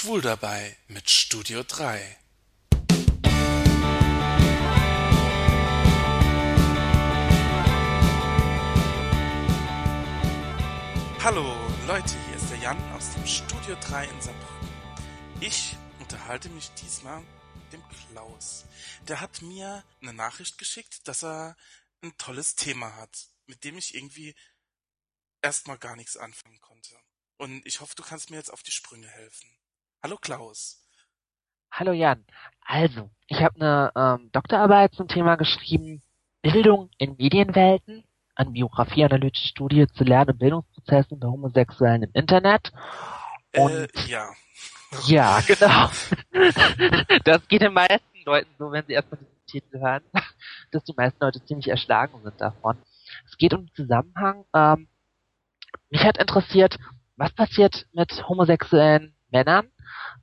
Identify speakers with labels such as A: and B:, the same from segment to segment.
A: Schwul dabei mit Studio 3. Hallo Leute, hier ist der Jan aus dem Studio 3 in Saarbrücken. Ich unterhalte mich diesmal mit dem Klaus. Der hat mir eine Nachricht geschickt, dass er ein tolles Thema hat, mit dem ich irgendwie erstmal gar nichts anfangen konnte. Und ich hoffe, du kannst mir jetzt auf die Sprünge helfen. Hallo Klaus.
B: Hallo Jan. Also, ich habe eine ähm, Doktorarbeit zum Thema geschrieben, Bildung in Medienwelten, eine biografieanalytische Studie zu Lern- und Bildungsprozessen bei Homosexuellen im Internet.
A: Und äh, ja.
B: Ja, genau. das geht den meisten Leuten so, wenn sie erstmal diesen Titel hören, dass die meisten Leute ziemlich erschlagen sind davon. Es geht um den Zusammenhang. Ähm, mich hat interessiert, was passiert mit homosexuellen Männern,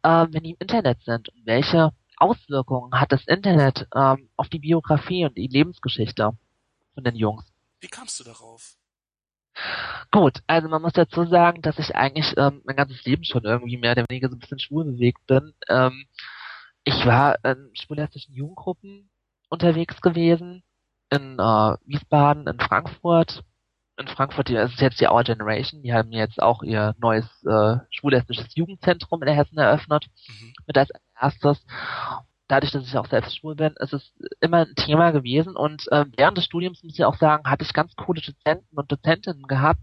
B: äh, wenn die im Internet sind und welche Auswirkungen hat das Internet ähm, auf die Biografie und die Lebensgeschichte von den Jungs.
A: Wie kamst du darauf?
B: Gut, also man muss dazu sagen, dass ich eigentlich ähm, mein ganzes Leben schon irgendwie mehr oder weniger so ein bisschen schwul bewegt bin. Ähm, ich war in schwulästischen Jugendgruppen unterwegs gewesen, in äh, Wiesbaden, in Frankfurt, in Frankfurt, das ist jetzt die Our Generation, die haben jetzt auch ihr neues äh, schwul-lesbisches Jugendzentrum in der Hessen eröffnet, mhm. mit als erstes. Dadurch, dass ich auch selbst schwul bin, ist es immer ein Thema gewesen und äh, während des Studiums, muss ich auch sagen, hatte ich ganz coole Dozenten und Dozentinnen gehabt,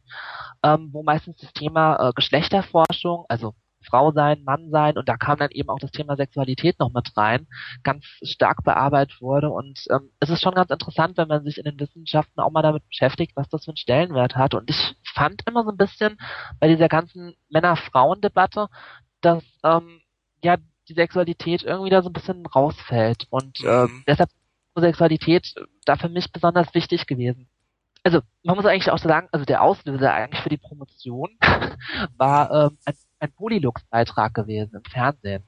B: ähm, wo meistens das Thema äh, Geschlechterforschung, also Frau sein, Mann sein. Und da kam dann eben auch das Thema Sexualität noch mit rein, ganz stark bearbeitet wurde. Und ähm, es ist schon ganz interessant, wenn man sich in den Wissenschaften auch mal damit beschäftigt, was das für einen Stellenwert hat. Und ich fand immer so ein bisschen bei dieser ganzen Männer-Frauen-Debatte, dass ähm, ja die Sexualität irgendwie da so ein bisschen rausfällt. Und äh, deshalb Sexualität da für mich besonders wichtig gewesen. Also man muss eigentlich auch sagen, also der Auslöser eigentlich für die Promotion war ähm, ein ein Polylux-Beitrag gewesen im Fernsehen.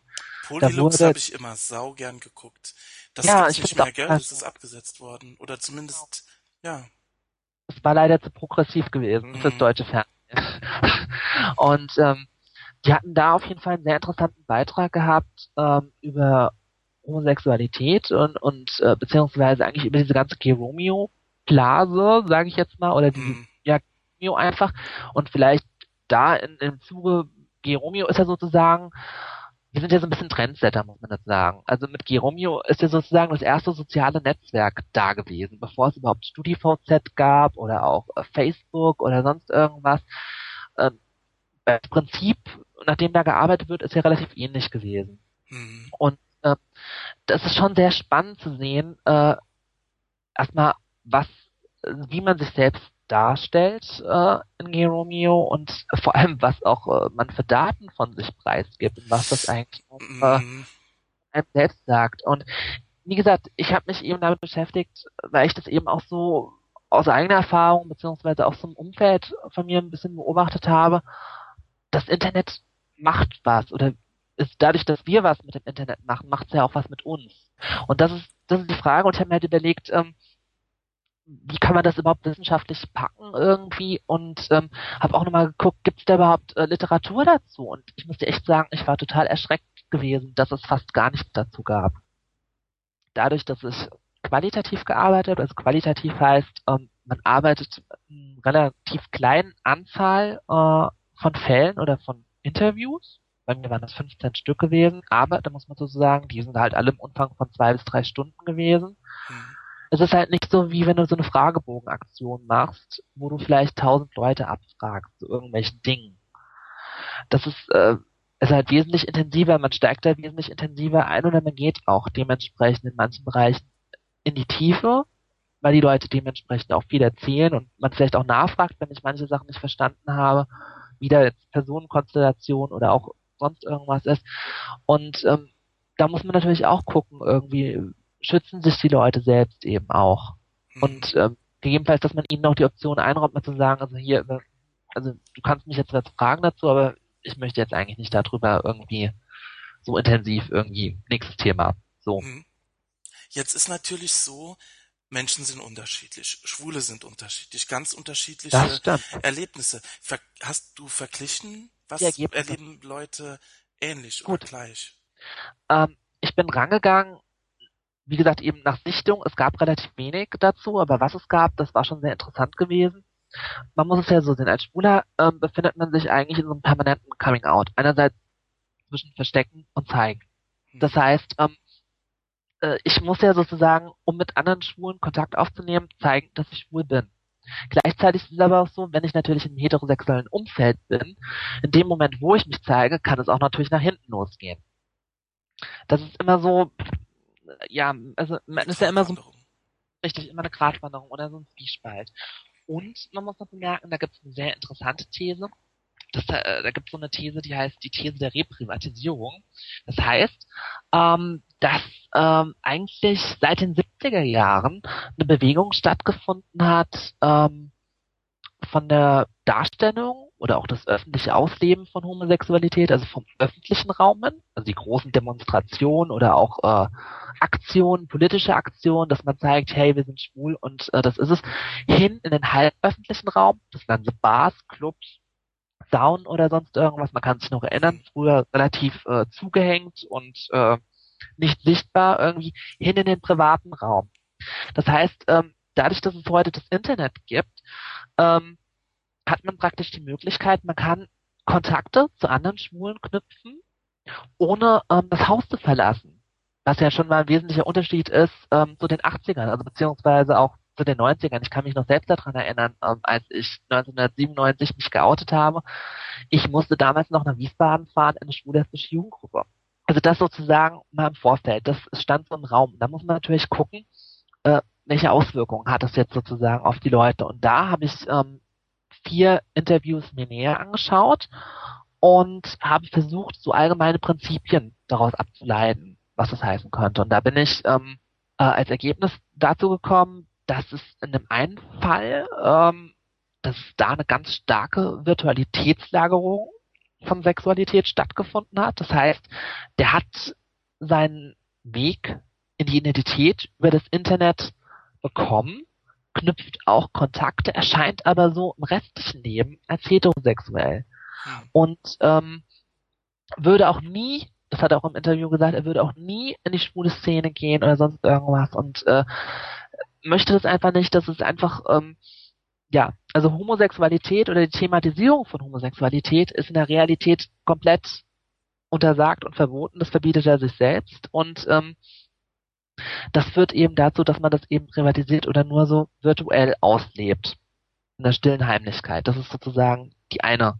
A: Polylux habe ich immer sau gern geguckt. Das ja, ist nicht mehr, gell? Das ist abgesetzt worden. Oder zumindest, ja.
B: Es war leider zu progressiv gewesen mhm. fürs deutsche Fernsehen. Und ähm, die hatten da auf jeden Fall einen sehr interessanten Beitrag gehabt ähm, über Homosexualität und, und äh, beziehungsweise eigentlich über diese ganze Geromeo-Blase, sage ich jetzt mal, oder diese, mhm. ja, Geromeo einfach. Und vielleicht da in, im Zuge Geromeo ist ja sozusagen, wir sind ja so ein bisschen Trendsetter, muss man das sagen. Also mit Geromeo ist ja sozusagen das erste soziale Netzwerk da gewesen, bevor es überhaupt StudiVZ gab oder auch äh, Facebook oder sonst irgendwas. Ähm, das Prinzip, nachdem da gearbeitet wird, ist ja relativ ähnlich gewesen. Mhm. Und äh, das ist schon sehr spannend zu sehen, äh, erstmal, was, wie man sich selbst darstellt äh, in Geromeo und vor allem, was auch äh, man für Daten von sich preisgibt und was das eigentlich äh, mhm. einem selbst sagt. Und wie gesagt, ich habe mich eben damit beschäftigt, weil ich das eben auch so aus eigener Erfahrung beziehungsweise aus so einem Umfeld von mir ein bisschen beobachtet habe. Das Internet macht was oder ist dadurch, dass wir was mit dem Internet machen, macht es ja auch was mit uns. Und das ist das ist die Frage und ich habe mir halt überlegt, ähm, wie kann man das überhaupt wissenschaftlich packen irgendwie und ähm, habe auch nochmal geguckt, gibt es da überhaupt äh, Literatur dazu? Und ich muss dir echt sagen, ich war total erschreckt gewesen, dass es fast gar nichts dazu gab. Dadurch, dass ich qualitativ gearbeitet, also qualitativ heißt, ähm, man arbeitet einer relativ kleinen Anzahl äh, von Fällen oder von Interviews. Bei mir waren das 15 Stück gewesen, aber da muss man so sagen, die sind halt alle im Umfang von zwei bis drei Stunden gewesen. Mhm es ist halt nicht so, wie wenn du so eine Fragebogenaktion machst, wo du vielleicht tausend Leute abfragst zu irgendwelchen Dingen. Das ist, äh, ist halt wesentlich intensiver, man steigt da wesentlich intensiver ein oder man geht auch dementsprechend in manchen Bereichen in die Tiefe, weil die Leute dementsprechend auch viel erzählen und man vielleicht auch nachfragt, wenn ich manche Sachen nicht verstanden habe, wie da jetzt Personenkonstellation oder auch sonst irgendwas ist. Und ähm, da muss man natürlich auch gucken, irgendwie, schützen sich die Leute selbst eben auch. Mhm. Und ähm, gegebenenfalls, dass man ihnen auch die Option einräumt, mal zu sagen, also hier, also du kannst mich jetzt was fragen dazu, aber ich möchte jetzt eigentlich nicht darüber irgendwie so intensiv irgendwie nächstes Thema. So. Mhm.
A: Jetzt ist natürlich so, Menschen sind unterschiedlich, Schwule sind unterschiedlich, ganz unterschiedliche Erlebnisse. Ver hast du verglichen, was erleben Leute Ähnlich
B: Gut.
A: oder gleich?
B: Ähm, ich bin rangegangen, wie gesagt, eben nach Sichtung. Es gab relativ wenig dazu, aber was es gab, das war schon sehr interessant gewesen. Man muss es ja so sehen, als Schwuler ähm, befindet man sich eigentlich in so einem permanenten Coming-out. Einerseits zwischen Verstecken und Zeigen. Das heißt, ähm, äh, ich muss ja sozusagen, um mit anderen Schwulen Kontakt aufzunehmen, zeigen, dass ich schwul bin. Gleichzeitig ist es aber auch so, wenn ich natürlich im heterosexuellen Umfeld bin, in dem Moment, wo ich mich zeige, kann es auch natürlich nach hinten losgehen. Das ist immer so, ja, also man ist ja immer so
A: Gratwanderung.
B: richtig immer eine Gratwanderung oder so ein Zwiespalt. Und man muss noch bemerken, da gibt es eine sehr interessante These. Das, äh, da gibt es so eine These, die heißt die These der Reprivatisierung. Das heißt, ähm, dass ähm, eigentlich seit den 70er Jahren eine Bewegung stattgefunden hat ähm, von der Darstellung oder auch das öffentliche Ausleben von Homosexualität, also vom öffentlichen Raum, hin, also die großen Demonstrationen oder auch äh, Aktionen, politische Aktionen, dass man zeigt, hey, wir sind schwul und äh, das ist es, hin in den halböffentlichen Raum, das waren so Bars, Clubs, Saunen oder sonst irgendwas, man kann sich noch erinnern, früher relativ äh, zugehängt und äh, nicht sichtbar irgendwie, hin in den privaten Raum. Das heißt, ähm, dadurch, dass es heute das Internet gibt, ähm, hat man praktisch die Möglichkeit, man kann Kontakte zu anderen Schwulen knüpfen, ohne ähm, das Haus zu verlassen. Was ja schon mal ein wesentlicher Unterschied ist ähm, zu den 80ern, also beziehungsweise auch zu den 90ern. Ich kann mich noch selbst daran erinnern, ähm, als ich 1997 mich geoutet habe. Ich musste damals noch nach Wiesbaden fahren in eine schwul-lesbische Jugendgruppe. Also das sozusagen mal im Vorfeld. Das stand so im Raum. Da muss man natürlich gucken, äh, welche Auswirkungen hat das jetzt sozusagen auf die Leute. Und da habe ich ähm, vier Interviews mir näher angeschaut und habe versucht, so allgemeine Prinzipien daraus abzuleiten, was das heißen könnte. Und da bin ich ähm, äh, als Ergebnis dazu gekommen, dass es in dem einen Fall, ähm, dass da eine ganz starke Virtualitätslagerung von Sexualität stattgefunden hat. Das heißt, der hat seinen Weg in die Identität über das Internet bekommen, knüpft auch Kontakte, erscheint aber so im restlichen Leben als heterosexuell
A: Hm.
B: und ähm, würde auch nie, das hat er auch im Interview gesagt, er würde auch nie in die schwule Szene gehen oder sonst irgendwas und äh, möchte das einfach nicht, dass es einfach ähm, ja, also Homosexualität oder die Thematisierung von Homosexualität ist in der Realität komplett untersagt und verboten. Das verbietet er sich selbst und ähm, das führt eben dazu, dass man das eben privatisiert oder nur so virtuell auslebt. In der stillen Heimlichkeit. Das ist sozusagen die eine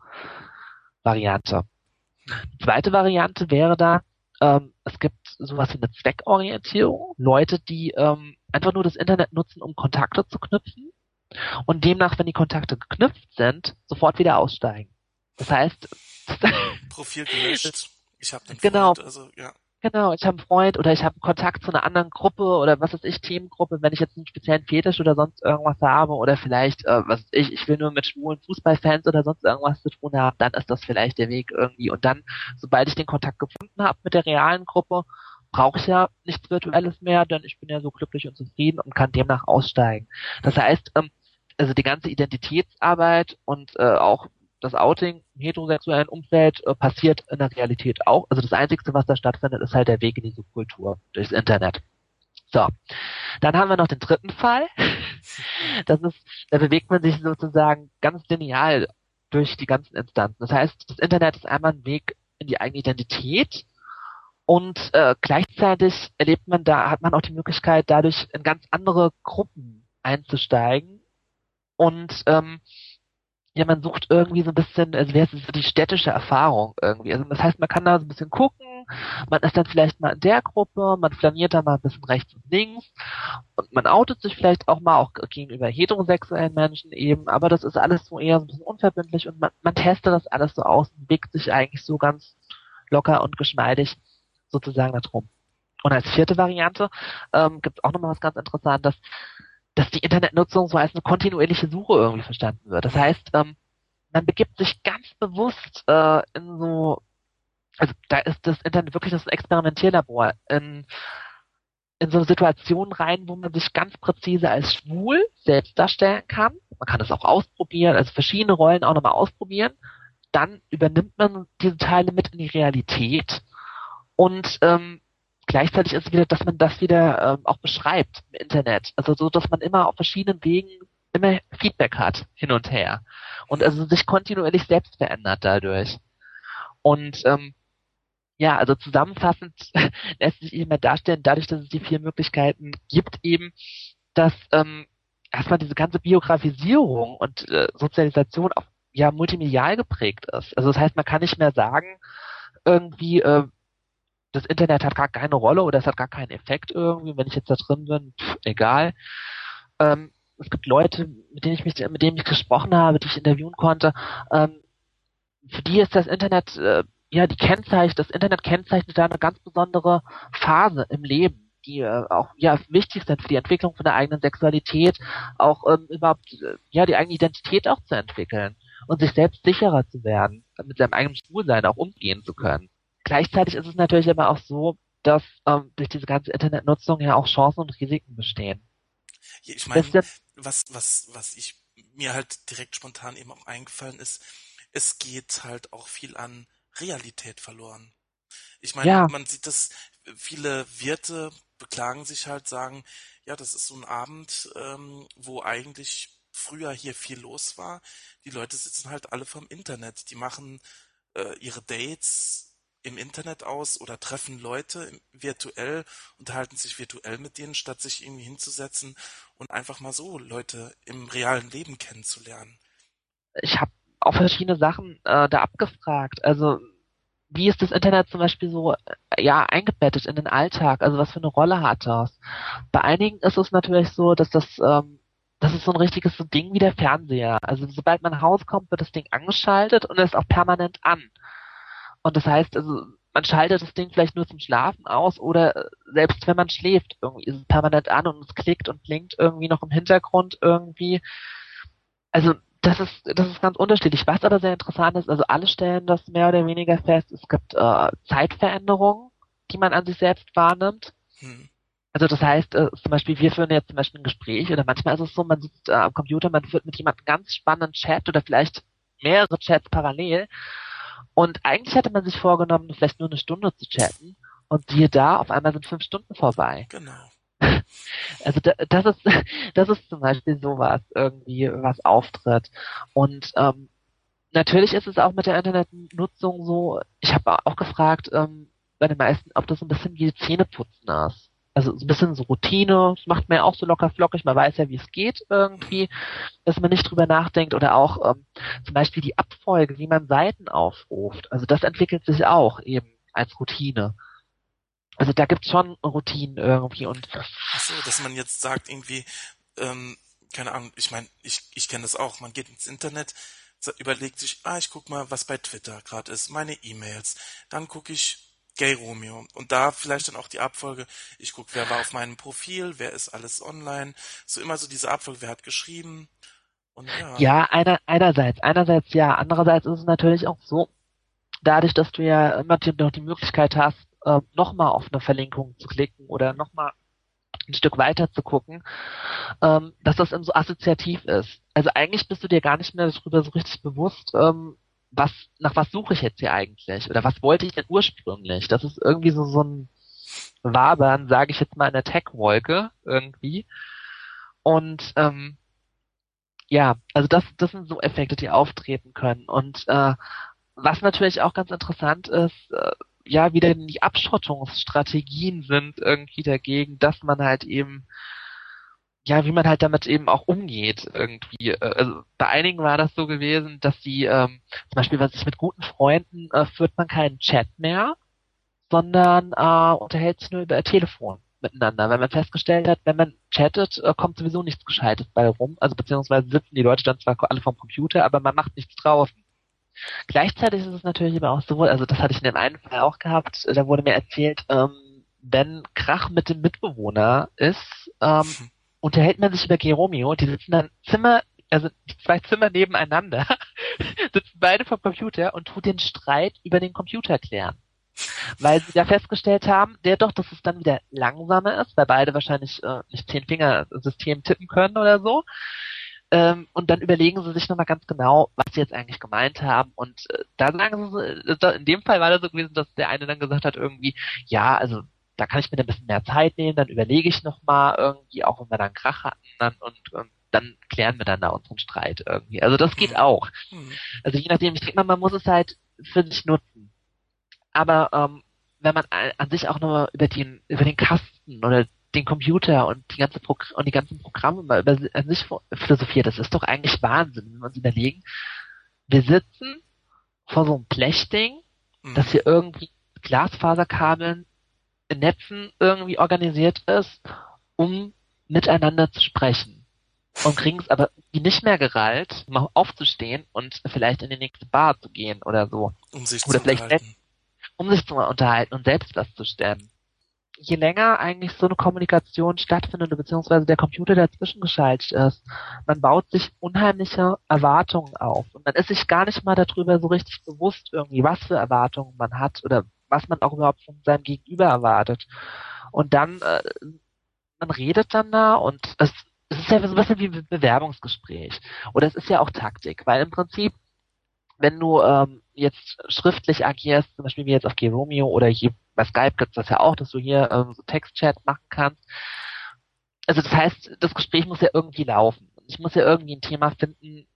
B: Variante. Die zweite Variante wäre da, ähm, es gibt sowas wie eine Zweckorientierung. Leute, die ähm, einfach nur das Internet nutzen, um Kontakte zu knüpfen und demnach, wenn die Kontakte geknüpft sind, sofort wieder aussteigen. Das heißt,
A: Profil gelöscht. Ich habe den
B: Genau.
A: Freund, also ja.
B: Genau, ich habe einen Freund oder ich habe Kontakt zu einer anderen Gruppe oder was weiß ich, Themengruppe, wenn ich jetzt einen speziellen Fetisch oder sonst irgendwas habe oder vielleicht, äh, was weiß ich, ich will nur mit schwulen Fußballfans oder sonst irgendwas zu tun haben, dann ist das vielleicht der Weg irgendwie. Und dann, sobald ich den Kontakt gefunden habe mit der realen Gruppe, brauche ich ja nichts Virtuelles mehr, denn ich bin ja so glücklich und zufrieden und kann demnach aussteigen. Das heißt, ähm, also die ganze Identitätsarbeit und äh, auch das Outing im heterosexuellen Umfeld äh, passiert in der Realität auch. Also das Einzige, was da stattfindet, ist halt der Weg in die Subkultur durchs Internet. So, dann haben wir noch den dritten Fall. Das ist, da bewegt man sich sozusagen ganz lineal durch die ganzen Instanzen. Das heißt, das Internet ist einmal ein Weg in die eigene Identität und äh, gleichzeitig erlebt man da, hat man auch die Möglichkeit, dadurch in ganz andere Gruppen einzusteigen und ähm, ja, man sucht irgendwie so ein bisschen, also wäre es so die städtische Erfahrung irgendwie. Also das heißt, man kann da so ein bisschen gucken, man ist dann vielleicht mal in der Gruppe, man flaniert da mal ein bisschen rechts und links und man outet sich vielleicht auch mal auch gegenüber heterosexuellen Menschen eben, aber das ist alles so eher so ein bisschen unverbindlich und man, man testet das alles so aus und bewegt sich eigentlich so ganz locker und geschmeidig sozusagen da drum. Und als vierte Variante ähm, gibt es auch nochmal was ganz Interessantes dass die Internetnutzung so als eine kontinuierliche Suche irgendwie verstanden wird. Das heißt, ähm, man begibt sich ganz bewusst äh, in so, also da ist das Internet wirklich das Experimentierlabor, in, in so eine Situation rein, wo man sich ganz präzise als schwul selbst darstellen kann. Man kann es auch ausprobieren, also verschiedene Rollen auch nochmal ausprobieren, dann übernimmt man diese Teile mit in die Realität und ähm, gleichzeitig ist es wieder, dass man das wieder ähm, auch beschreibt im Internet. Also so, dass man immer auf verschiedenen Wegen immer Feedback hat, hin und her. Und also sich kontinuierlich selbst verändert dadurch. Und ähm, ja, also zusammenfassend lässt sich eben darstellen, dadurch, dass es die vier Möglichkeiten gibt, eben, dass ähm, erstmal diese ganze Biografisierung und äh, Sozialisation auch ja multimedial geprägt ist. Also das heißt, man kann nicht mehr sagen, irgendwie, äh, das Internet hat gar keine Rolle oder es hat gar keinen Effekt irgendwie, wenn ich jetzt da drin bin, pff, egal. Ähm, es gibt Leute, mit denen ich mich, mit denen ich gesprochen habe, die ich interviewen konnte, ähm, für die ist das Internet, äh, ja, die kennzeichnet, das Internet kennzeichnet da eine ganz besondere Phase im Leben, die äh, auch ja wichtig sind für die Entwicklung von der eigenen Sexualität, auch ähm, überhaupt äh, ja die eigene Identität auch zu entwickeln und sich selbst sicherer zu werden, mit seinem eigenen Schwulsein auch umgehen zu können. Gleichzeitig ist es natürlich aber auch so, dass ähm, durch diese ganze Internetnutzung ja auch Chancen und Risiken bestehen.
A: Ich meine, was, was, was ich mir halt direkt spontan eben auch eingefallen ist, es geht halt auch viel an Realität verloren. Ich meine, ja. man sieht das, viele Wirte beklagen sich halt, sagen, ja, das ist so ein Abend, ähm, wo eigentlich früher hier viel los war. Die Leute sitzen halt alle vom Internet. Die machen äh, ihre Dates im Internet aus oder treffen Leute virtuell, unterhalten sich virtuell mit denen, statt sich irgendwie hinzusetzen und einfach mal so Leute im realen Leben kennenzulernen.
B: Ich habe auch verschiedene Sachen äh, da abgefragt. Also wie ist das Internet zum Beispiel so äh, ja eingebettet in den Alltag? Also was für eine Rolle hat das? Bei einigen ist es natürlich so, dass das ähm, das ist so ein richtiges so Ding wie der Fernseher. Also sobald man nach Hause kommt, wird das Ding angeschaltet und ist auch permanent an. Und das heißt, also man schaltet das Ding vielleicht nur zum Schlafen aus oder äh, selbst wenn man schläft, irgendwie ist es permanent an und es klickt und blinkt irgendwie noch im Hintergrund irgendwie. Also das ist das ist ganz unterschiedlich. Was aber sehr interessant ist, also alle stellen das mehr oder weniger fest. Es gibt äh, Zeitveränderungen, die man an sich selbst wahrnimmt. Hm. Also das heißt, äh, zum Beispiel, wir führen jetzt zum Beispiel ein Gespräch oder manchmal ist es so, man sitzt äh, am Computer, man führt mit jemandem ganz spannenden Chat oder vielleicht mehrere Chats parallel und eigentlich hatte man sich vorgenommen, vielleicht nur eine Stunde zu chatten. Und siehe da, auf einmal sind fünf Stunden vorbei.
A: Genau.
B: Also das ist das ist zum Beispiel sowas irgendwie, was auftritt. Und ähm, natürlich ist es auch mit der Internetnutzung so. Ich habe auch gefragt ähm, bei den meisten, ob das ein bisschen wie Zähneputzen ist also so ein bisschen so Routine, das macht man ja auch so locker flockig, man weiß ja, wie es geht irgendwie, dass man nicht drüber nachdenkt oder auch ähm, zum Beispiel die Abfolge, wie man Seiten aufruft. Also das entwickelt sich auch eben als Routine. Also da gibt's schon Routinen irgendwie und.
A: Ach so, dass man jetzt sagt irgendwie, ähm, keine Ahnung, ich meine, ich, ich kenne das auch, man geht ins Internet, überlegt sich, ah, ich guck mal, was bei Twitter gerade ist, meine E-Mails, dann gucke ich Gay Romeo. Und da vielleicht dann auch die Abfolge, ich gucke, wer war auf meinem Profil, wer ist alles online. So immer so diese Abfolge, wer hat geschrieben. Und ja.
B: Ja, einer, einerseits, einerseits ja. Andererseits ist es natürlich auch so, dadurch, dass du ja immer noch die Möglichkeit hast, äh, nochmal auf eine Verlinkung zu klicken oder nochmal ein Stück weiter zu gucken, ähm, dass das so assoziativ ist. Also eigentlich bist du dir gar nicht mehr darüber so richtig bewusst, ähm, was, nach was suche ich jetzt hier eigentlich? Oder was wollte ich denn ursprünglich? Das ist irgendwie so, so ein Wabern, sage ich jetzt mal, in der Tech-Wolke irgendwie. Und ähm, ja, also das, das sind so Effekte, die auftreten können. Und äh, was natürlich auch ganz interessant ist, äh, ja, wieder die Abschottungsstrategien sind irgendwie dagegen, dass man halt eben ja, wie man halt damit eben auch umgeht irgendwie. Äh, also bei einigen war das so gewesen, dass sie ähm, zum Beispiel, was ich mit guten Freunden äh, führt man keinen Chat mehr, sondern äh, unterhält sich nur über Telefon miteinander, weil man festgestellt hat, wenn man chattet, äh, kommt sowieso nichts Gescheites bei rum. Also beziehungsweise sitzen die Leute dann zwar alle vom Computer, aber man macht nichts draußen. Gleichzeitig ist es natürlich aber auch so, also das hatte ich in dem einen Fall auch gehabt, da wurde mir erzählt, ähm, wenn Krach mit dem Mitbewohner ist, ähm, unterhält man sich über Geromeo, die sitzen dann Zimmer, also zwei Zimmer nebeneinander, sitzen beide vom Computer und tut den Streit über den Computer klären. Weil sie da festgestellt haben, der doch, dass es dann wieder langsamer ist, weil beide wahrscheinlich äh, nicht zehn Finger System tippen können oder so. Ähm, und dann überlegen sie sich nochmal ganz genau, was sie jetzt eigentlich gemeint haben. Und äh, da sagen sie, äh, in dem Fall war das so gewesen, dass der eine dann gesagt hat irgendwie, ja, also da kann ich mir ein bisschen mehr Zeit nehmen, dann überlege ich nochmal irgendwie, auch wenn wir dann Krach hatten, dann und, und dann klären wir dann da unseren Streit irgendwie. Also das geht mhm. auch. Mhm. Also je nachdem, ich denke mal, man muss es halt für sich nutzen. Aber ähm, wenn man an sich auch nur über den über den Kasten oder den Computer und die ganze Progr und die ganzen Programme mal über an sich philosophiert, das ist doch eigentlich Wahnsinn, wenn wir uns überlegen. Wir sitzen vor so einem Blechding, mhm. das hier irgendwie Glasfaserkabeln in Netzen irgendwie organisiert ist, um miteinander zu sprechen. Und kriegen es aber nicht mehr gerallt, mal aufzustehen und vielleicht in die nächste Bar zu gehen oder so.
A: Um sich
B: oder
A: zu unterhalten.
B: Um sich zu unterhalten und selbst was zu stemmen. Je länger eigentlich so eine Kommunikation stattfindet, beziehungsweise der Computer dazwischen geschaltet ist, man baut sich unheimliche Erwartungen auf. Und man ist sich gar nicht mal darüber so richtig bewusst irgendwie, was für Erwartungen man hat oder was man auch überhaupt von seinem Gegenüber erwartet. Und dann, äh, man redet dann da und es, es ist ja so ein bisschen wie ein Bewerbungsgespräch. Oder es ist ja auch Taktik, weil im Prinzip, wenn du ähm, jetzt schriftlich agierst, zum Beispiel wie jetzt auf Geromeo oder hier bei Skype gibt es das ja auch, dass du hier ähm, so Textchat machen kannst. Also das heißt, das Gespräch muss ja irgendwie laufen. Ich muss ja irgendwie ein Thema finden,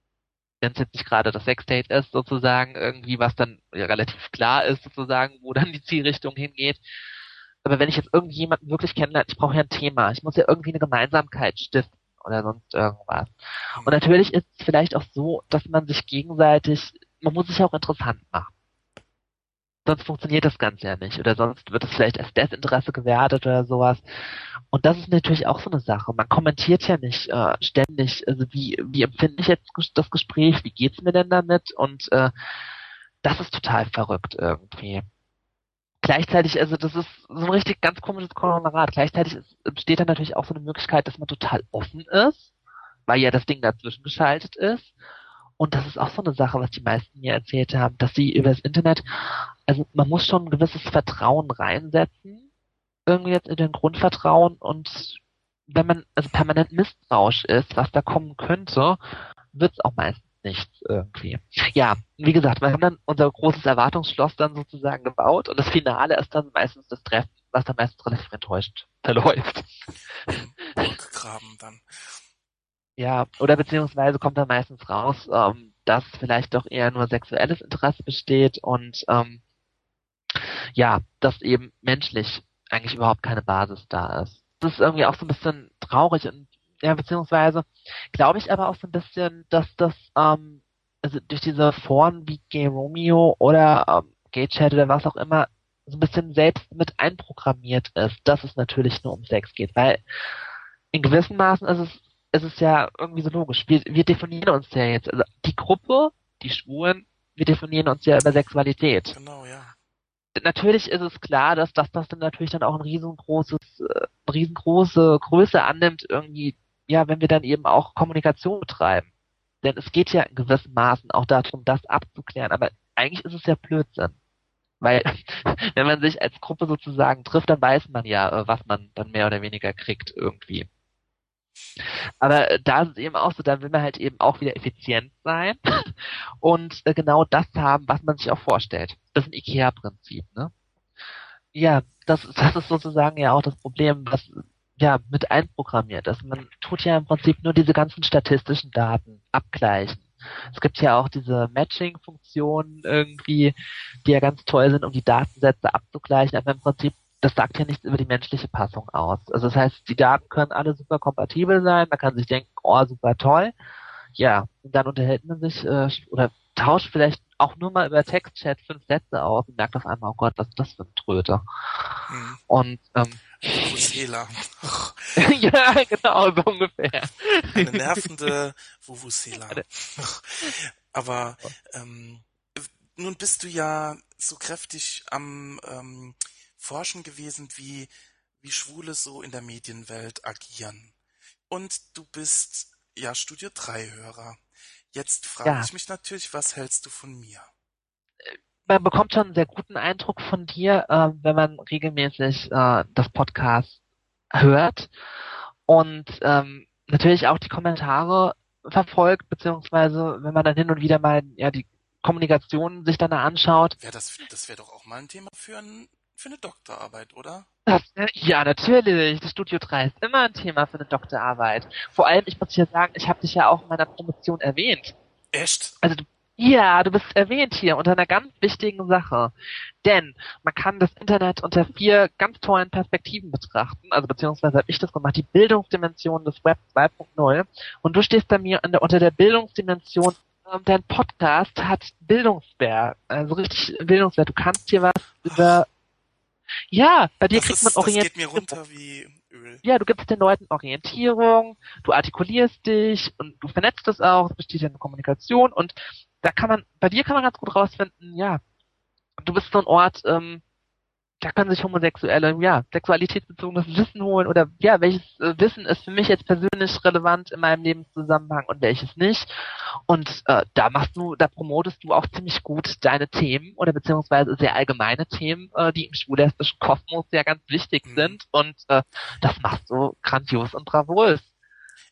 B: wenn es jetzt nicht gerade das Sexdate ist, sozusagen, irgendwie, was dann ja, relativ klar ist, sozusagen, wo dann die Zielrichtung hingeht. Aber wenn ich jetzt irgendjemanden wirklich kennenlerne, ich brauche ja ein Thema, ich muss ja irgendwie eine Gemeinsamkeit stiften oder sonst irgendwas. Und natürlich ist es vielleicht auch so, dass man sich gegenseitig, man muss sich auch interessant machen sonst funktioniert das Ganze ja nicht. Oder sonst wird es vielleicht als Desinteresse gewertet oder sowas. Und das ist natürlich auch so eine Sache. Man kommentiert ja nicht äh, ständig, also wie, wie empfinde ich jetzt das Gespräch, wie geht's mir denn damit? Und äh, das ist total verrückt irgendwie. Gleichzeitig, also das ist so ein richtig ganz komisches Konglomerat. Gleichzeitig besteht da natürlich auch so eine Möglichkeit, dass man total offen ist, weil ja das Ding dazwischen geschaltet ist. Und das ist auch so eine Sache, was die meisten mir erzählt haben, dass sie über das Internet, also man muss schon ein gewisses Vertrauen reinsetzen, irgendwie jetzt in den Grundvertrauen und wenn man also permanent misstrauisch ist, was da kommen könnte, wird es auch meistens nichts irgendwie. Ja, wie gesagt, wir haben dann unser großes Erwartungsschloss dann sozusagen gebaut und das Finale ist dann meistens das Treffen, was dann meistens relativ enttäuscht verläuft.
A: Graben dann.
B: Ja, oder beziehungsweise kommt dann meistens raus, ähm, dass vielleicht doch eher nur sexuelles Interesse besteht und ähm, ja, dass eben menschlich eigentlich überhaupt keine Basis da ist. Das ist irgendwie auch so ein bisschen traurig und ja, beziehungsweise glaube ich aber auch so ein bisschen, dass das ähm, also durch diese Foren wie Gay Romeo oder ähm, Gay Chat oder was auch immer so ein bisschen selbst mit einprogrammiert ist, dass es natürlich nur um Sex geht, weil in gewissen Maßen ist es es ist ja irgendwie so logisch. Wir, wir definieren uns ja jetzt, also die Gruppe, die Schwulen, wir definieren uns ja über Sexualität.
A: Genau, ja.
B: Natürlich ist es klar, dass das, das dann natürlich dann auch ein riesengroßes, äh, riesengroße Größe annimmt, irgendwie, ja, wenn wir dann eben auch Kommunikation betreiben. Denn es geht ja in gewissen Maßen auch darum, das abzuklären. Aber eigentlich ist es ja Blödsinn. Weil, wenn man sich als Gruppe sozusagen trifft, dann weiß man ja, äh, was man dann mehr oder weniger kriegt irgendwie. Aber äh, da ist es eben auch so, da will man halt eben auch wieder effizient sein und äh, genau das haben, was man sich auch vorstellt. Das ist ein IKEA-Prinzip, ne? Ja, das, das ist sozusagen ja auch das Problem, was ja mit einprogrammiert ist. Man tut ja im Prinzip nur diese ganzen statistischen Daten abgleichen. Es gibt ja auch diese Matching-Funktionen irgendwie, die ja ganz toll sind, um die Datensätze abzugleichen, aber im Prinzip das sagt ja nichts über die menschliche Passung aus. Also das heißt, die Daten können alle super kompatibel sein, man kann sich denken, oh, super toll. Ja, und dann unterhält man sich äh, oder tauscht vielleicht auch nur mal über Textchat fünf Sätze aus und merkt auf einmal, oh Gott, was ist das für ein Tröte. Mhm. Und ähm,
A: Vuvuzela.
B: ja, genau, so ungefähr.
A: Eine nervende Vuvuzela. Aber ähm, nun bist du ja so kräftig am ähm, Forschen gewesen, wie, wie Schwule so in der Medienwelt agieren. Und du bist ja Studio 3 Hörer. Jetzt frage ja. ich mich natürlich, was hältst du von mir?
B: Man bekommt schon einen sehr guten Eindruck von dir, äh, wenn man regelmäßig äh, das Podcast hört. Und ähm, natürlich auch die Kommentare verfolgt, beziehungsweise wenn man dann hin und wieder mal ja die Kommunikation sich dann anschaut.
A: Ja, das, das wäre doch auch mal ein Thema für, ein, für eine Doktorarbeit, oder?
B: Ja, natürlich. Das Studio 3 ist immer ein Thema für eine Doktorarbeit. Vor allem, ich muss hier sagen, ich habe dich ja auch in meiner Promotion erwähnt.
A: Echt?
B: Also du ja, du bist erwähnt hier unter einer ganz wichtigen Sache. Denn man kann das Internet unter vier ganz tollen Perspektiven betrachten. Also beziehungsweise habe ich das gemacht, die Bildungsdimension des Web 2.0. Und du stehst bei mir der, unter der Bildungsdimension ähm, dein Podcast hat Bildungswert, also richtig Bildungswert. Du kannst hier was über ja, bei dir
A: das
B: kriegt
A: ist,
B: man Orientierung.
A: Das geht mir runter wie Öl.
B: Ja, du gibst den Leuten Orientierung, du artikulierst dich und du vernetzt es auch, es besteht ja eine Kommunikation und da kann man, bei dir kann man ganz gut rausfinden, ja, du bist so ein Ort, ähm, da können sich Homosexuelle, ja, sexualitätsbezogenes Wissen holen oder ja, welches äh, Wissen ist für mich jetzt persönlich relevant in meinem Lebenszusammenhang und welches nicht. Und äh, da machst du, da promotest du auch ziemlich gut deine Themen oder beziehungsweise sehr allgemeine Themen, äh, die im schwulestischen Kosmos ja ganz wichtig mhm. sind. Und äh, das machst du grandios und bravos.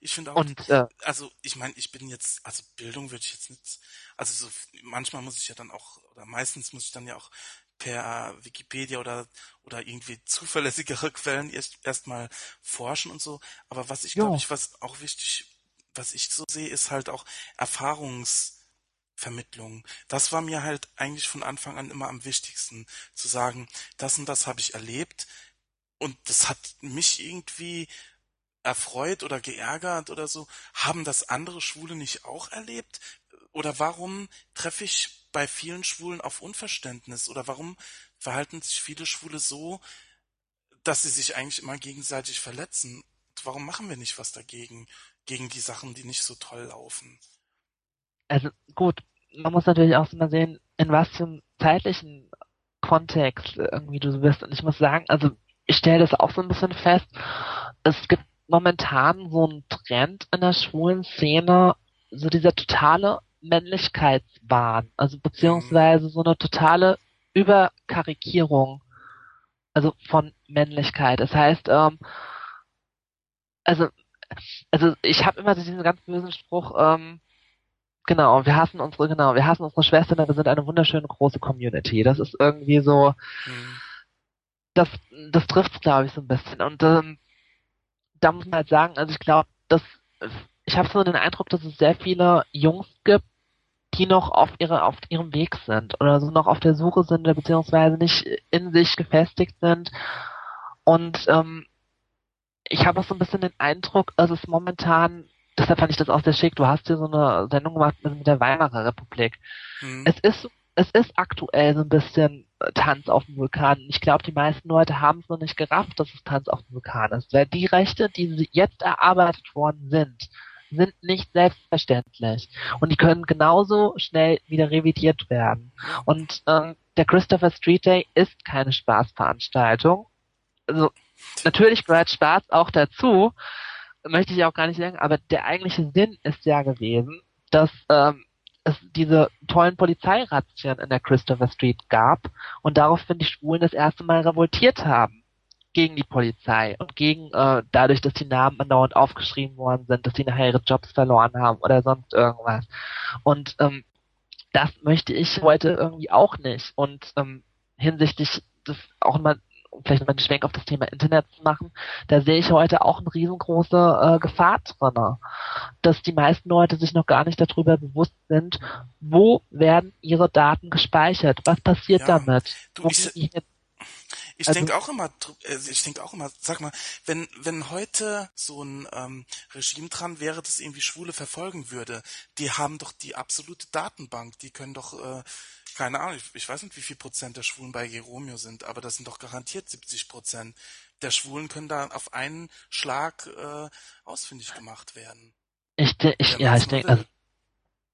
A: Ich finde auch, und, äh, also ich meine, ich bin jetzt, also Bildung würde ich jetzt nicht, also so, manchmal muss ich ja dann auch, oder meistens muss ich dann ja auch per Wikipedia oder oder irgendwie zuverlässigere Quellen erst erstmal forschen und so. Aber was ich glaube ich, was auch wichtig, was ich so sehe, ist halt auch Erfahrungsvermittlung. Das war mir halt eigentlich von Anfang an immer am wichtigsten, zu sagen, das und das habe ich erlebt und das hat mich irgendwie erfreut oder geärgert oder so. Haben das andere Schwule nicht auch erlebt? Oder warum treffe ich bei vielen Schwulen auf Unverständnis? Oder warum verhalten sich viele Schwule so, dass sie sich eigentlich immer gegenseitig verletzen? Warum machen wir nicht was dagegen, gegen die Sachen, die nicht so toll laufen?
B: Also gut, man muss natürlich auch mal sehen, in was für einem zeitlichen Kontext irgendwie du bist. Und ich muss sagen, also ich stelle das auch so ein bisschen fest. Es gibt momentan so einen Trend in der schwulen Szene, so dieser totale Männlichkeitswahn, also beziehungsweise so eine totale Überkarikierung, also von Männlichkeit. Das heißt, ähm, also, also ich habe immer diesen ganz bösen Spruch, ähm, genau, wir hassen unsere, genau, wir hassen unsere Schwestern, wir sind eine wunderschöne große Community. Das ist irgendwie so, mhm. das, das trifft glaube ich so ein bisschen. Und ähm, da muss man halt sagen, also ich glaube, dass ich habe so den Eindruck, dass es sehr viele Jungs gibt, die noch auf ihre auf ihrem Weg sind oder so noch auf der Suche sind oder beziehungsweise nicht in sich gefestigt sind. Und ähm, ich habe auch so ein bisschen den Eindruck, es momentan, deshalb fand ich das auch sehr schick, du hast hier so eine Sendung gemacht mit der Weimarer Republik. Mhm. Es ist es ist aktuell so ein bisschen Tanz auf dem Vulkan. Ich glaube, die meisten Leute haben es noch nicht gerafft, dass es Tanz auf dem Vulkan ist, weil die Rechte, die jetzt erarbeitet worden sind, sind nicht selbstverständlich. Und die können genauso schnell wieder revidiert werden. Und ähm, der Christopher Street Day ist keine Spaßveranstaltung. Also natürlich gehört Spaß auch dazu, möchte ich auch gar nicht sagen, aber der eigentliche Sinn ist ja gewesen, dass ähm, es diese tollen Polizeirazzien in der Christopher Street gab und daraufhin die Schwulen das erste Mal revoltiert haben gegen die Polizei und gegen äh, dadurch, dass die Namen andauernd aufgeschrieben worden sind, dass sie nachher ihre Jobs verloren haben oder sonst irgendwas. Und ähm, das möchte ich heute irgendwie auch nicht. Und ähm, hinsichtlich des auch mal um vielleicht mal einen Schwenk auf das Thema Internet zu machen, da sehe ich heute auch eine riesengroße äh, Gefahr drin, dass die meisten Leute sich noch gar nicht darüber bewusst sind, wo werden ihre Daten gespeichert, was passiert ja, damit,
A: du, ich, ich also, denke auch immer, äh, ich denke auch immer, sag mal, wenn wenn heute so ein ähm, Regime dran wäre, das irgendwie Schwule verfolgen würde, die haben doch die absolute Datenbank, die können doch äh, keine Ahnung, ich, ich weiß nicht, wie viel Prozent der Schwulen bei Geromeo sind, aber das sind doch garantiert 70 Prozent der Schwulen können da auf einen Schlag äh, ausfindig gemacht werden.
B: Ich, ich ja, ich denke, also,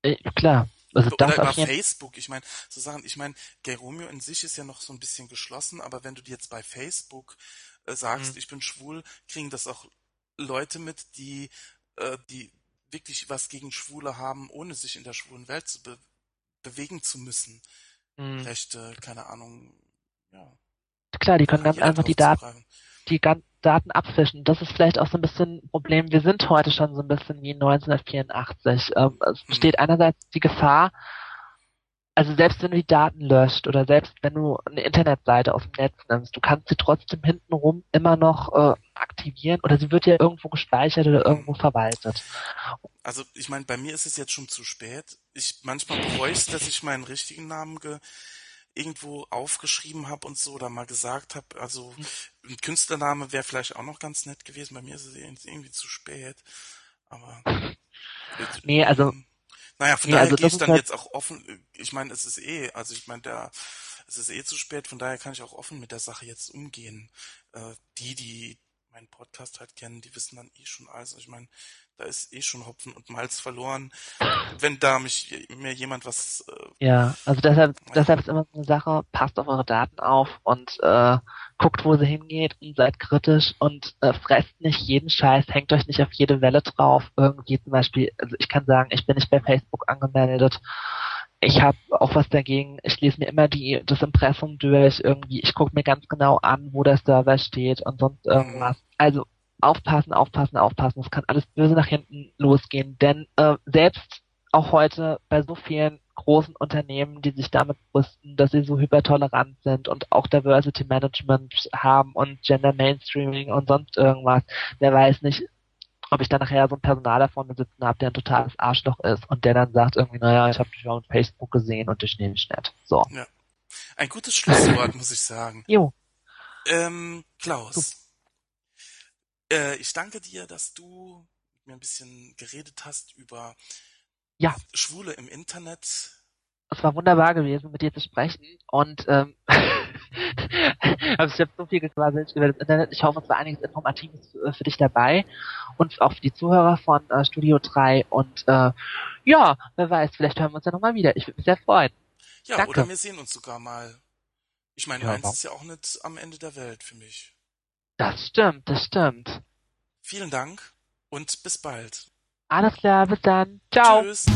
B: äh, klar, also
A: Oder das über Facebook. Ich meine, so Sachen, ich meine, Geromeo in sich ist ja noch so ein bisschen geschlossen, aber wenn du dir jetzt bei Facebook äh, sagst, mhm. ich bin schwul, kriegen das auch Leute mit, die, äh, die wirklich was gegen Schwule haben, ohne sich in der schwulen Welt zu be bewegen zu müssen. Mhm. Rechte, keine Ahnung, ja.
B: Klar, die können ganz einfach die Daten, die, Daten abfischen. Das ist vielleicht auch so ein bisschen ein Problem. Wir sind heute schon so ein bisschen wie 1984. Ähm, es mhm. besteht einerseits die Gefahr, also selbst wenn du die Daten löscht oder selbst wenn du eine Internetseite aus dem Netz nimmst, du kannst sie trotzdem hintenrum immer noch äh, aktivieren oder sie wird ja irgendwo gespeichert oder irgendwo verwaltet.
A: Also ich meine, bei mir ist es jetzt schon zu spät. Ich manchmal bereue es, dass ich meinen richtigen Namen ge irgendwo aufgeschrieben habe und so oder mal gesagt habe. Also hm. ein Künstlername wäre vielleicht auch noch ganz nett gewesen. Bei mir ist es irgendwie zu spät. Aber
B: nee, also
A: naja, von nee, daher also gehe ich dann halt jetzt auch offen, ich meine, es ist eh, also ich meine, der, es ist eh zu spät, von daher kann ich auch offen mit der Sache jetzt umgehen. Äh, die, die meinen Podcast halt kennen, die wissen dann eh schon alles. Ich meine, da ist eh schon Hopfen und Malz verloren, wenn da mich mir jemand was.
B: Äh, ja, also deshalb, deshalb ist immer so eine Sache, passt auf eure Daten auf und äh, guckt, wo sie hingeht und seid kritisch und äh, fresst nicht jeden Scheiß, hängt euch nicht auf jede Welle drauf. Irgendwie zum Beispiel, also ich kann sagen, ich bin nicht bei Facebook angemeldet ich habe auch was dagegen, ich lese mir immer die, das Impressum durch, irgendwie, ich gucke mir ganz genau an, wo der Server steht und sonst irgendwas. Also aufpassen, aufpassen, aufpassen, es kann alles böse nach hinten losgehen, denn äh, selbst auch heute bei so vielen großen Unternehmen, die sich damit brüsten, dass sie so hypertolerant sind und auch Diversity Management haben und Gender Mainstreaming und sonst irgendwas. Wer weiß nicht, ob ich dann nachher so ein Personaler vor mir sitzen habe, der ein totales Arschloch ist und der dann sagt irgendwie, naja, ich habe dich auf Facebook gesehen und dich nehme ich nicht. So. Ja.
A: Ein gutes Schlusswort, muss ich sagen.
B: Jo.
A: Ähm, Klaus. Äh, ich danke dir, dass du mit mir ein bisschen geredet hast über
B: ja.
A: Schwule im Internet,
B: es war wunderbar gewesen, mit dir zu sprechen. Und ähm, also ich habe so viel gequasselt über das Internet. Ich hoffe, es war einiges Informatives für, für dich dabei und auch für die Zuhörer von äh, Studio 3. Und äh, ja, wer weiß, vielleicht hören wir uns ja nochmal wieder. Ich würde mich sehr freuen.
A: Ja, Danke. oder wir sehen uns sogar mal. Ich meine, ja, eins ist ja auch nicht am Ende der Welt für mich.
B: Das stimmt, das stimmt.
A: Vielen Dank und bis bald.
B: Alles klar, bis dann. Ciao. Tschüss.